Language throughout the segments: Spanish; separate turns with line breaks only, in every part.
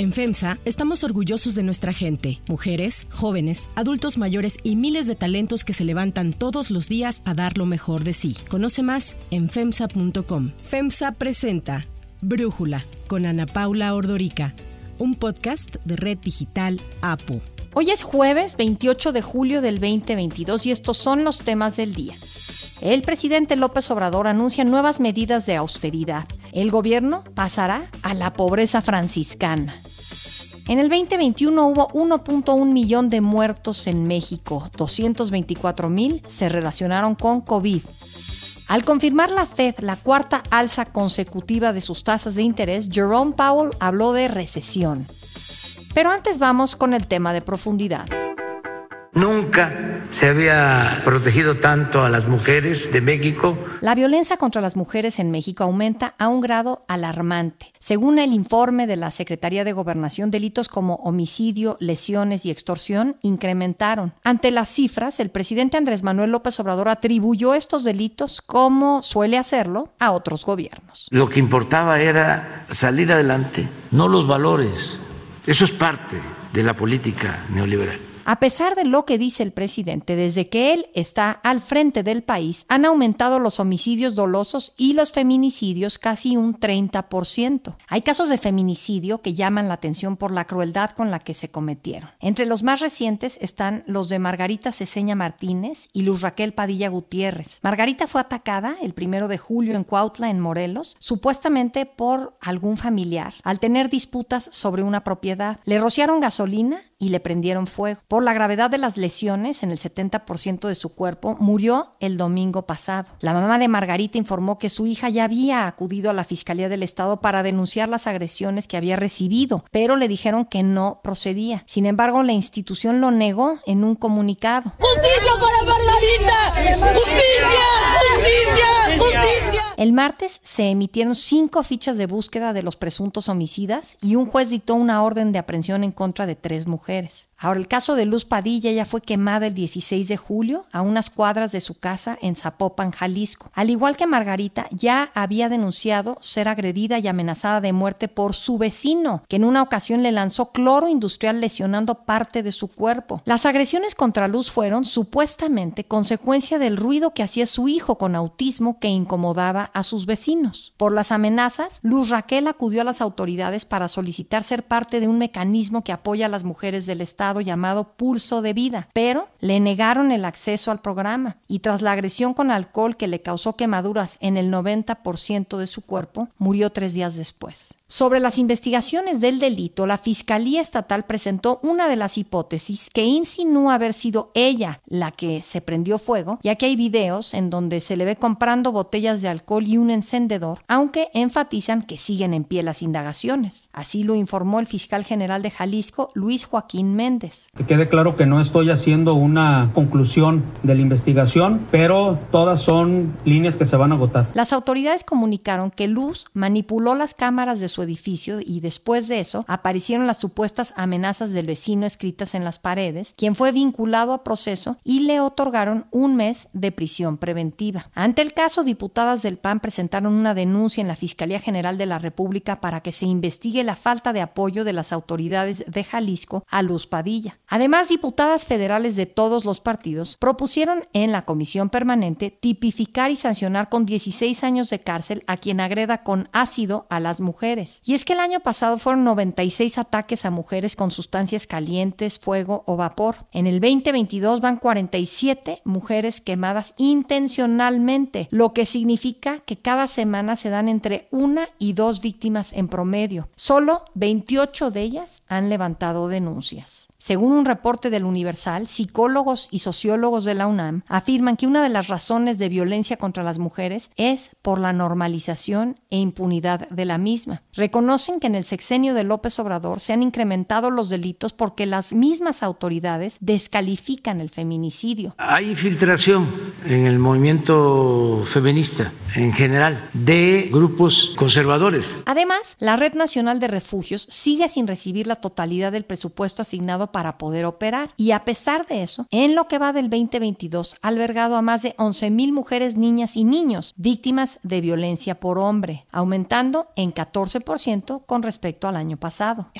En FEMSA estamos orgullosos de nuestra gente, mujeres, jóvenes, adultos mayores y miles de talentos que se levantan todos los días a dar lo mejor de sí. Conoce más en FEMSA.com. FEMSA presenta Brújula con Ana Paula Ordorica, un podcast de Red Digital APU.
Hoy es jueves 28 de julio del 2022 y estos son los temas del día. El presidente López Obrador anuncia nuevas medidas de austeridad. El gobierno pasará a la pobreza franciscana. En el 2021 hubo 1.1 millón de muertos en México, 224 mil se relacionaron con COVID. Al confirmar la Fed la cuarta alza consecutiva de sus tasas de interés, Jerome Powell habló de recesión. Pero antes vamos con el tema de profundidad.
Nunca se había protegido tanto a las mujeres de México.
La violencia contra las mujeres en México aumenta a un grado alarmante. Según el informe de la Secretaría de Gobernación, delitos como homicidio, lesiones y extorsión incrementaron. Ante las cifras, el presidente Andrés Manuel López Obrador atribuyó estos delitos, como suele hacerlo, a otros gobiernos.
Lo que importaba era salir adelante, no los valores. Eso es parte de la política neoliberal.
A pesar de lo que dice el presidente, desde que él está al frente del país, han aumentado los homicidios dolosos y los feminicidios casi un 30%. Hay casos de feminicidio que llaman la atención por la crueldad con la que se cometieron. Entre los más recientes están los de Margarita Ceseña Martínez y Luz Raquel Padilla Gutiérrez. Margarita fue atacada el primero de julio en Cuautla, en Morelos, supuestamente por algún familiar, al tener disputas sobre una propiedad. Le rociaron gasolina y le prendieron fuego. Por la gravedad de las lesiones en el 70% de su cuerpo, murió el domingo pasado. La mamá de Margarita informó que su hija ya había acudido a la Fiscalía del Estado para denunciar las agresiones que había recibido, pero le dijeron que no procedía. Sin embargo, la institución lo negó en un comunicado.
¡Justicia para Margarita! ¡Justicia! ¡Justicia! ¡Justicia!
El martes se emitieron cinco fichas de búsqueda de los presuntos homicidas y un juez dictó una orden de aprehensión en contra de tres mujeres. Ahora, el caso de Luz Padilla ya fue quemada el 16 de julio a unas cuadras de su casa en Zapopan, Jalisco. Al igual que Margarita, ya había denunciado ser agredida y amenazada de muerte por su vecino, que en una ocasión le lanzó cloro industrial lesionando parte de su cuerpo. Las agresiones contra Luz fueron supuestamente consecuencia del ruido que hacía su hijo con autismo que incomodaba a sus vecinos. Por las amenazas, Luz Raquel acudió a las autoridades para solicitar ser parte de un mecanismo que apoya a las mujeres del Estado llamado Pulso de Vida, pero le negaron el acceso al programa y tras la agresión con alcohol que le causó quemaduras en el 90% de su cuerpo, murió tres días después. Sobre las investigaciones del delito, la Fiscalía Estatal presentó una de las hipótesis que insinúa haber sido ella la que se prendió fuego, ya que hay videos en donde se le ve comprando botellas de alcohol y un encendedor, aunque enfatizan que siguen en pie las indagaciones. Así lo informó el fiscal general de Jalisco, Luis Joaquín Méndez.
Que quede claro que no estoy haciendo una conclusión de la investigación, pero todas son líneas que se van a agotar.
Las autoridades comunicaron que Luz manipuló las cámaras de su edificio y después de eso aparecieron las supuestas amenazas del vecino escritas en las paredes, quien fue vinculado a proceso y le otorgaron un mes de prisión preventiva. Ante el caso, diputadas del PAN presentaron una denuncia en la Fiscalía General de la República para que se investigue la falta de apoyo de las autoridades de Jalisco a Luz Padilla. Además, diputadas federales de todos los partidos propusieron en la comisión permanente tipificar y sancionar con 16 años de cárcel a quien agreda con ácido a las mujeres. Y es que el año pasado fueron 96 ataques a mujeres con sustancias calientes, fuego o vapor. En el 2022 van 47 mujeres quemadas intencionalmente, lo que significa que cada semana se dan entre una y dos víctimas en promedio. Solo 28 de ellas han levantado denuncias. Según un reporte del Universal, psicólogos y sociólogos de la UNAM afirman que una de las razones de violencia contra las mujeres es por la normalización e impunidad de la misma. Reconocen que en el sexenio de López Obrador se han incrementado los delitos porque las mismas autoridades descalifican el feminicidio.
Hay infiltración en el movimiento feminista en general de grupos conservadores.
Además, la Red Nacional de Refugios sigue sin recibir la totalidad del presupuesto asignado para poder operar. Y a pesar de eso, en lo que va del 2022, ha albergado a más de 11.000 mujeres, niñas y niños víctimas de violencia por hombre, aumentando en 14% con respecto al año pasado.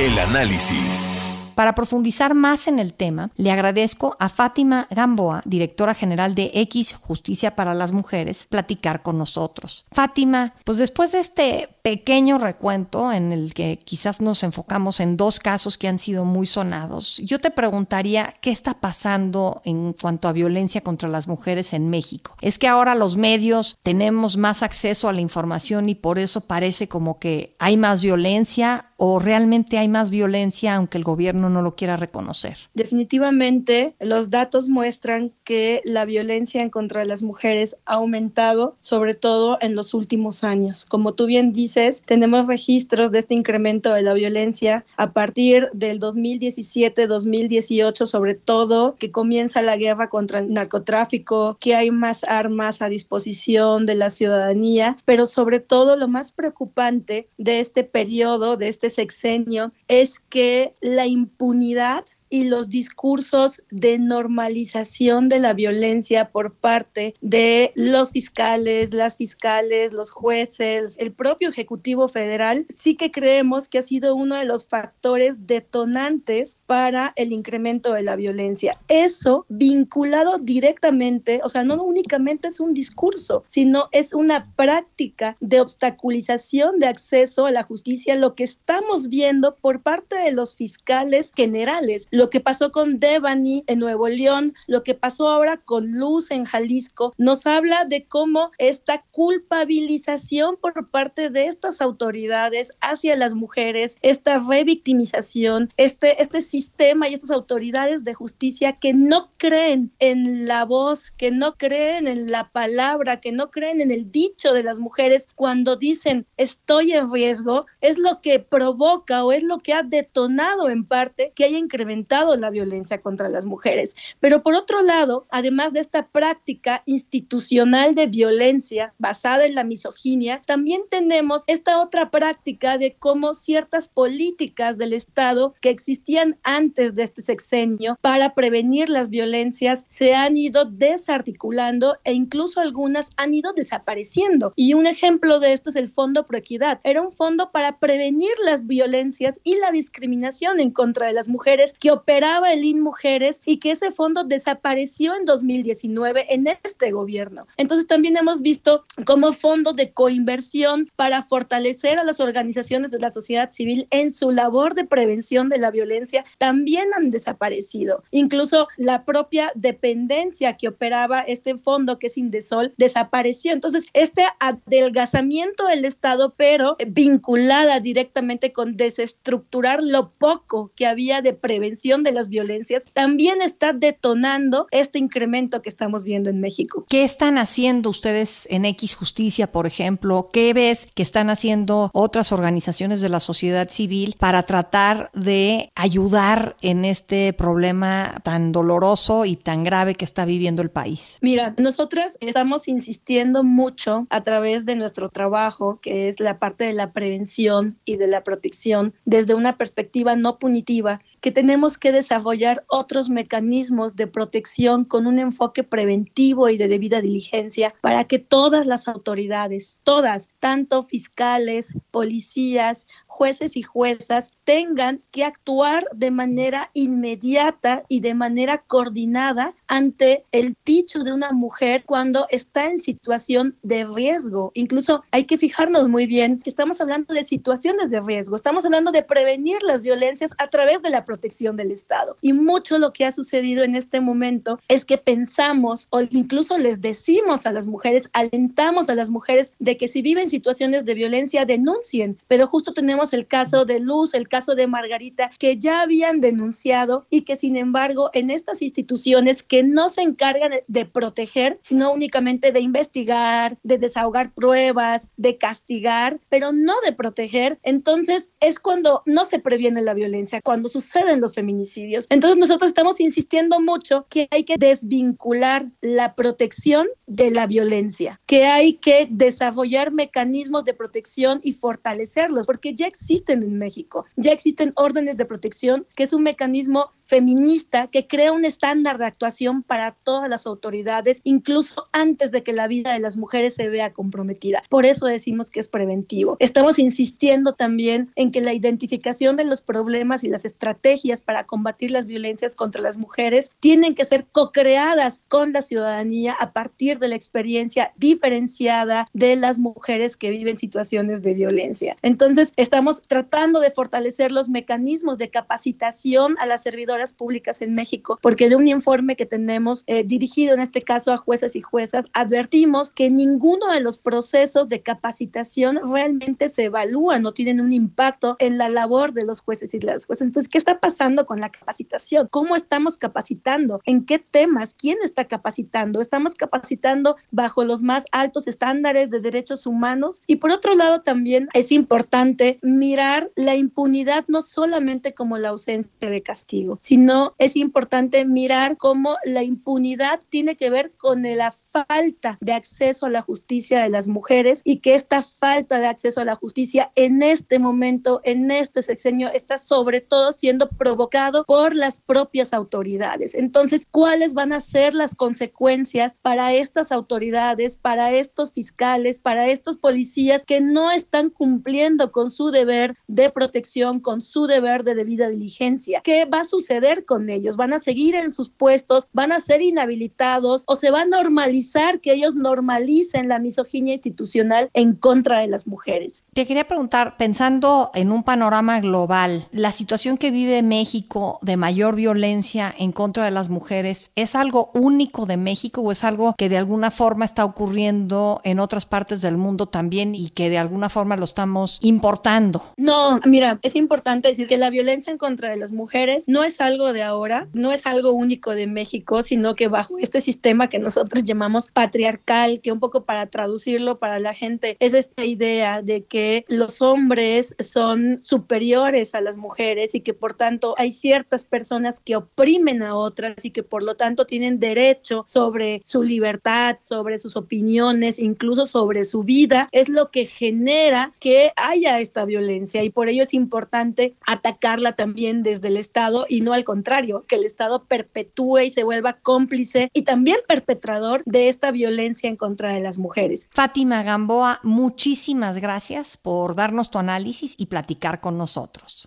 El análisis.
Para profundizar más en el tema, le agradezco a Fátima Gamboa, directora general de X Justicia para las Mujeres, platicar con nosotros. Fátima, pues después de este pequeño recuento en el que quizás nos enfocamos en dos casos que han sido muy sonados, yo te preguntaría qué está pasando en cuanto a violencia contra las mujeres en México. ¿Es que ahora los medios tenemos más acceso a la información y por eso parece como que hay más violencia o realmente hay más violencia aunque el gobierno no lo quiera reconocer?
Definitivamente, los datos muestran que la violencia en contra de las mujeres ha aumentado, sobre todo en los últimos años. Como tú bien dices, tenemos registros de este incremento de la violencia a partir del 2017-2018, sobre todo que comienza la guerra contra el narcotráfico, que hay más armas a disposición de la ciudadanía, pero sobre todo lo más preocupante de este periodo, de este sexenio, es que la impunidad y los discursos de normalización de la violencia por parte de los fiscales, las fiscales, los jueces, el propio Ejecutivo Federal, sí que creemos que ha sido uno de los factores detonantes para el incremento de la violencia. Eso vinculado directamente, o sea, no únicamente es un discurso, sino es una práctica de obstaculización de acceso a la justicia, lo que estamos viendo por parte de los fiscales generales. Lo que pasó con Devani en Nuevo León, lo que pasó ahora con Luz en Jalisco, nos habla de cómo esta culpabilización por parte de estas autoridades hacia las mujeres, esta revictimización, este, este sistema y estas autoridades de justicia que no creen en la voz, que no creen en la palabra, que no creen en el dicho de las mujeres cuando dicen estoy en riesgo, es lo que provoca o es lo que ha detonado en parte que haya incrementado la violencia contra las mujeres. Pero por otro lado, además de esta práctica institucional de violencia basada en la misoginia, también tenemos esta otra práctica de cómo ciertas políticas del Estado que existían antes de este sexenio para prevenir las violencias se han ido desarticulando e incluso algunas han ido desapareciendo. Y un ejemplo de esto es el Fondo Proequidad. Era un fondo para prevenir las violencias y la discriminación en contra de las mujeres que operaba el IN Mujeres y que ese fondo desapareció en 2019 en este gobierno. Entonces también hemos visto como fondos de coinversión para fortalecer a las organizaciones de la sociedad civil en su labor de prevención de la violencia también han desaparecido. Incluso la propia dependencia que operaba este fondo que es Indesol desapareció. Entonces, este adelgazamiento del Estado, pero vinculada directamente con desestructurar lo poco que había de prevención de las violencias también está detonando este incremento que estamos viendo en México.
¿Qué están haciendo ustedes en X Justicia, por ejemplo? ¿Qué ves que están haciendo otras organizaciones de la sociedad civil para tratar de ayudar en este problema tan doloroso y tan grave que está viviendo el país?
Mira, nosotras estamos insistiendo mucho a través de nuestro trabajo, que es la parte de la prevención y de la protección, desde una perspectiva no punitiva, miła que tenemos que desarrollar otros mecanismos de protección con un enfoque preventivo y de debida diligencia para que todas las autoridades, todas, tanto fiscales, policías, jueces y juezas, tengan que actuar de manera inmediata y de manera coordinada ante el dicho de una mujer cuando está en situación de riesgo. Incluso hay que fijarnos muy bien que estamos hablando de situaciones de riesgo, estamos hablando de prevenir las violencias a través de la protección del Estado. Y mucho lo que ha sucedido en este momento es que pensamos o incluso les decimos a las mujeres, alentamos a las mujeres de que si viven situaciones de violencia denuncien, pero justo tenemos el caso de Luz, el caso de Margarita, que ya habían denunciado y que sin embargo en estas instituciones que no se encargan de proteger, sino únicamente de investigar, de desahogar pruebas, de castigar, pero no de proteger, entonces es cuando no se previene la violencia, cuando suceden los feminicidios. Entonces nosotros estamos insistiendo mucho que hay que desvincular la protección de la violencia, que hay que desarrollar mecanismos de protección y fortalecerlos, porque ya existen en México, ya existen órdenes de protección, que es un mecanismo feminista que crea un estándar de actuación para todas las autoridades, incluso antes de que la vida de las mujeres se vea comprometida. Por eso decimos que es preventivo. Estamos insistiendo también en que la identificación de los problemas y las estrategias para combatir las violencias contra las mujeres tienen que ser co-creadas con la ciudadanía a partir de la experiencia diferenciada de las mujeres que viven situaciones de violencia. Entonces, estamos tratando de fortalecer los mecanismos de capacitación a las servidoras públicas en México, porque de un informe que tenemos eh, dirigido en este caso a jueces y juezas, advertimos que ninguno de los procesos de capacitación realmente se evalúan o tienen un impacto en la labor de los jueces y las jueces. Entonces, ¿qué está pasando con la capacitación? ¿Cómo estamos capacitando? ¿En qué temas? ¿Quién está capacitando? ¿Estamos capacitando bajo los más altos estándares de derechos humanos? Y por otro lado, también es importante mirar la impunidad no solamente como la ausencia de castigo, sino es importante mirar cómo la impunidad tiene que ver con la falta de acceso a la justicia de las mujeres y que esta falta de acceso a la justicia en este momento, en este sexenio, está sobre todo siendo provocado por las propias autoridades. Entonces, ¿cuáles van a ser las consecuencias para estas autoridades, para estos fiscales, para estos policías que no están cumpliendo con su deber de protección, con su deber de debida diligencia? ¿Qué va a suceder con ellos? ¿Van a seguir en sus puestos? ¿Van a ser inhabilitados o se va a normalizar que ellos normalicen la misoginia institucional en contra de las mujeres?
Te quería preguntar, pensando en un panorama global, la situación que vive México de mayor violencia en contra de las mujeres, ¿es algo único de México o es algo que de alguna forma está ocurriendo en otras partes del mundo también y que de alguna forma lo estamos importando?
No, mira, es importante decir que la violencia en contra de las mujeres no es algo de ahora, no es algo único de México, sino que bajo este sistema que nosotros llamamos patriarcal, que un poco para traducirlo para la gente es esta idea de que los hombres son superiores a las mujeres y que por tanto hay ciertas personas que oprimen a otras y que por lo tanto tienen derecho sobre su libertad, sobre sus opiniones, incluso sobre su vida, es lo que genera que haya esta violencia. Y por ello es importante atacarla también desde el Estado y no al contrario, que el Estado perpetúe y se vuelva cómplice y también perpetrador de esta violencia en contra de las mujeres.
Fátima Gamboa, muchísimas gracias por darnos tu análisis y platicar con nosotros.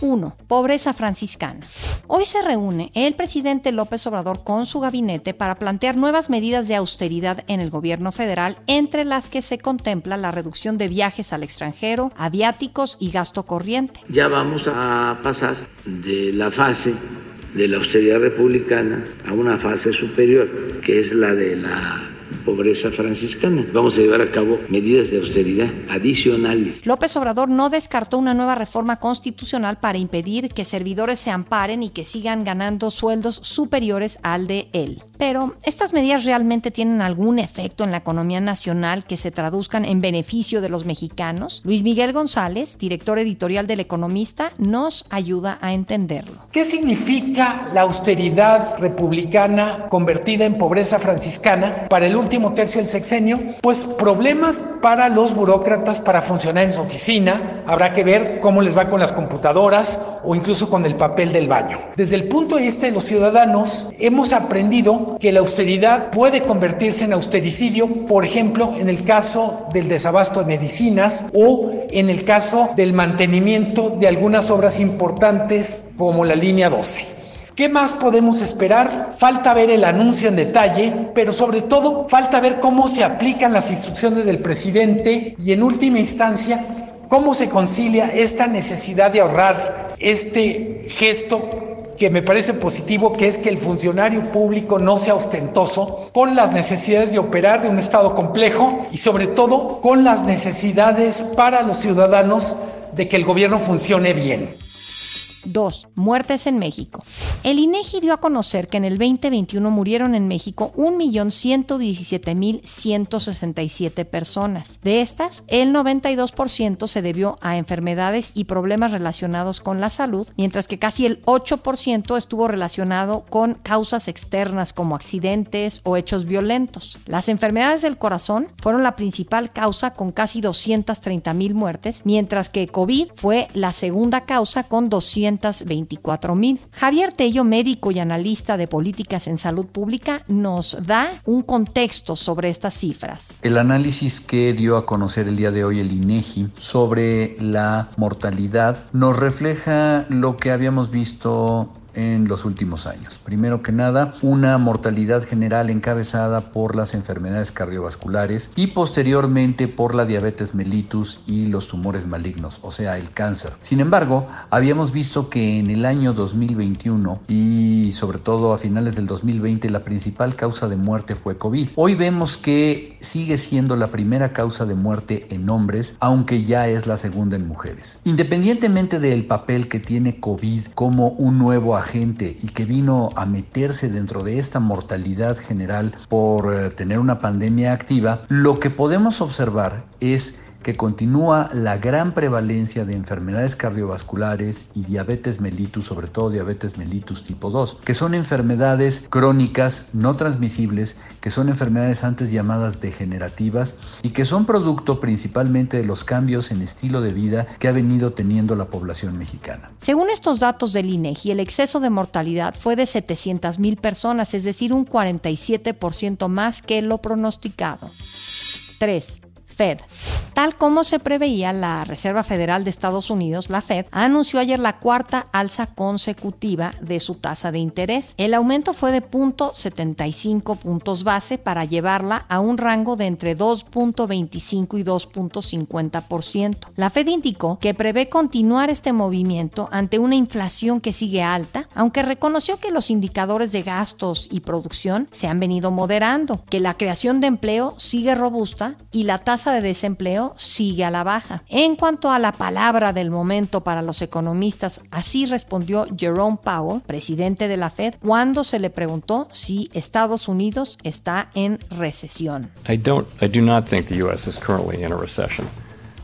1. Pobreza franciscana. Hoy se reúne el presidente López Obrador con su gabinete para plantear nuevas medidas de austeridad en el gobierno federal, entre las que se contempla la reducción de viajes al extranjero, aviáticos y gasto corriente.
Ya vamos a pasar de la fase de la austeridad republicana a una fase superior, que es la de la pobreza franciscana. Vamos a llevar a cabo medidas de austeridad adicionales.
López Obrador no descartó una nueva reforma constitucional para impedir que servidores se amparen y que sigan ganando sueldos superiores al de él. Pero, ¿estas medidas realmente tienen algún efecto en la economía nacional que se traduzcan en beneficio de los mexicanos? Luis Miguel González, director editorial del Economista, nos ayuda a entenderlo.
¿Qué significa la austeridad republicana convertida en pobreza franciscana para el último tercio del sexenio? Pues problemas para los burócratas para funcionar en su oficina. Habrá que ver cómo les va con las computadoras o incluso con el papel del baño. Desde el punto de vista de los ciudadanos, hemos aprendido que la austeridad puede convertirse en austericidio, por ejemplo, en el caso del desabasto de medicinas o en el caso del mantenimiento de algunas obras importantes como la línea 12. ¿Qué más podemos esperar? Falta ver el anuncio en detalle, pero sobre todo falta ver cómo se aplican las instrucciones del presidente y en última instancia cómo se concilia esta necesidad de ahorrar, este gesto que me parece positivo, que es que el funcionario público no sea ostentoso, con las necesidades de operar de un Estado complejo y sobre todo con las necesidades para los ciudadanos de que el gobierno funcione bien.
2. Muertes en México. El INEGI dio a conocer que en el 2021 murieron en México 1.117.167 personas. De estas, el 92% se debió a enfermedades y problemas relacionados con la salud, mientras que casi el 8% estuvo relacionado con causas externas como accidentes o hechos violentos. Las enfermedades del corazón fueron la principal causa con casi 230 mil muertes, mientras que COVID fue la segunda causa con 224 Javier Tello, médico y analista de políticas en salud pública, nos da un contexto sobre estas cifras.
El análisis que dio a conocer el día de hoy el INEGI sobre la mortalidad nos refleja lo que habíamos visto en los últimos años. Primero que nada, una mortalidad general encabezada por las enfermedades cardiovasculares y posteriormente por la diabetes mellitus y los tumores malignos, o sea, el cáncer. Sin embargo, habíamos visto que en el año 2021 y sobre todo a finales del 2020 la principal causa de muerte fue COVID. Hoy vemos que sigue siendo la primera causa de muerte en hombres, aunque ya es la segunda en mujeres. Independientemente del papel que tiene COVID como un nuevo agente gente y que vino a meterse dentro de esta mortalidad general por eh, tener una pandemia activa, lo que podemos observar es que continúa la gran prevalencia de enfermedades cardiovasculares y diabetes mellitus, sobre todo diabetes mellitus tipo 2, que son enfermedades crónicas no transmisibles, que son enfermedades antes llamadas degenerativas y que son producto principalmente de los cambios en estilo de vida que ha venido teniendo la población mexicana.
Según estos datos del INEGI, el exceso de mortalidad fue de 700 mil personas, es decir, un 47% más que lo pronosticado. 3. Fed. Tal como se preveía, la Reserva Federal de Estados Unidos, la Fed, anunció ayer la cuarta alza consecutiva de su tasa de interés. El aumento fue de 0.75 puntos base para llevarla a un rango de entre 2.25 y 2.50%. La Fed indicó que prevé continuar este movimiento ante una inflación que sigue alta, aunque reconoció que los indicadores de gastos y producción se han venido moderando, que la creación de empleo sigue robusta y la tasa de desempleo sigue a la baja. En cuanto a la palabra del momento para los economistas, así respondió Jerome Powell, presidente de la Fed, cuando se le preguntó si Estados Unidos está en recesión.
I don't I do not think the US is currently in a recession.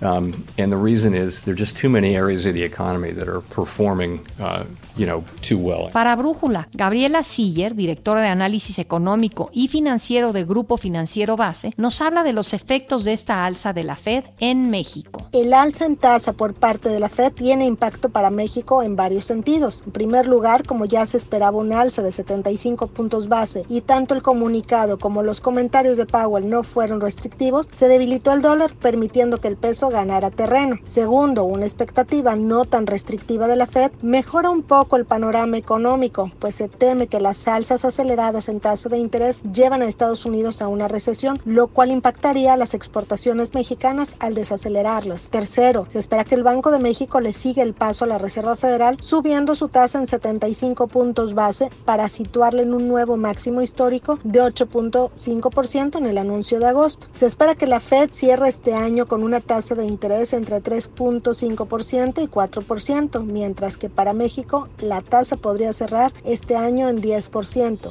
Um, and the reason is there are just too many areas of the economy that are performing, uh, you know, too well.
Para Brújula, Gabriela Siller, directora de análisis económico y financiero de Grupo Financiero Base, nos habla de los efectos de esta alza de la Fed en México.
El alza en tasa por parte de la Fed tiene impacto para México en varios sentidos. En primer lugar, como ya se esperaba un alza de 75 puntos base y tanto el comunicado como los comentarios de Powell no fueron restrictivos, se debilitó el dólar permitiendo que el peso ganara terreno. Segundo, una expectativa no tan restrictiva de la Fed mejora un poco el panorama económico, pues se teme que las alzas aceleradas en tasa de interés llevan a Estados Unidos a una recesión, lo cual impactaría a las exportaciones mexicanas al desacelerarlas. Tercero, se espera que el Banco de México le siga el paso a la Reserva Federal, subiendo su tasa en 75 puntos base para situarla en un nuevo máximo histórico de 8.5% en el anuncio de agosto. Se espera que la Fed cierre este año con una tasa de interés entre 3.5% y 4%, mientras que para México la tasa podría cerrar este año en 10%.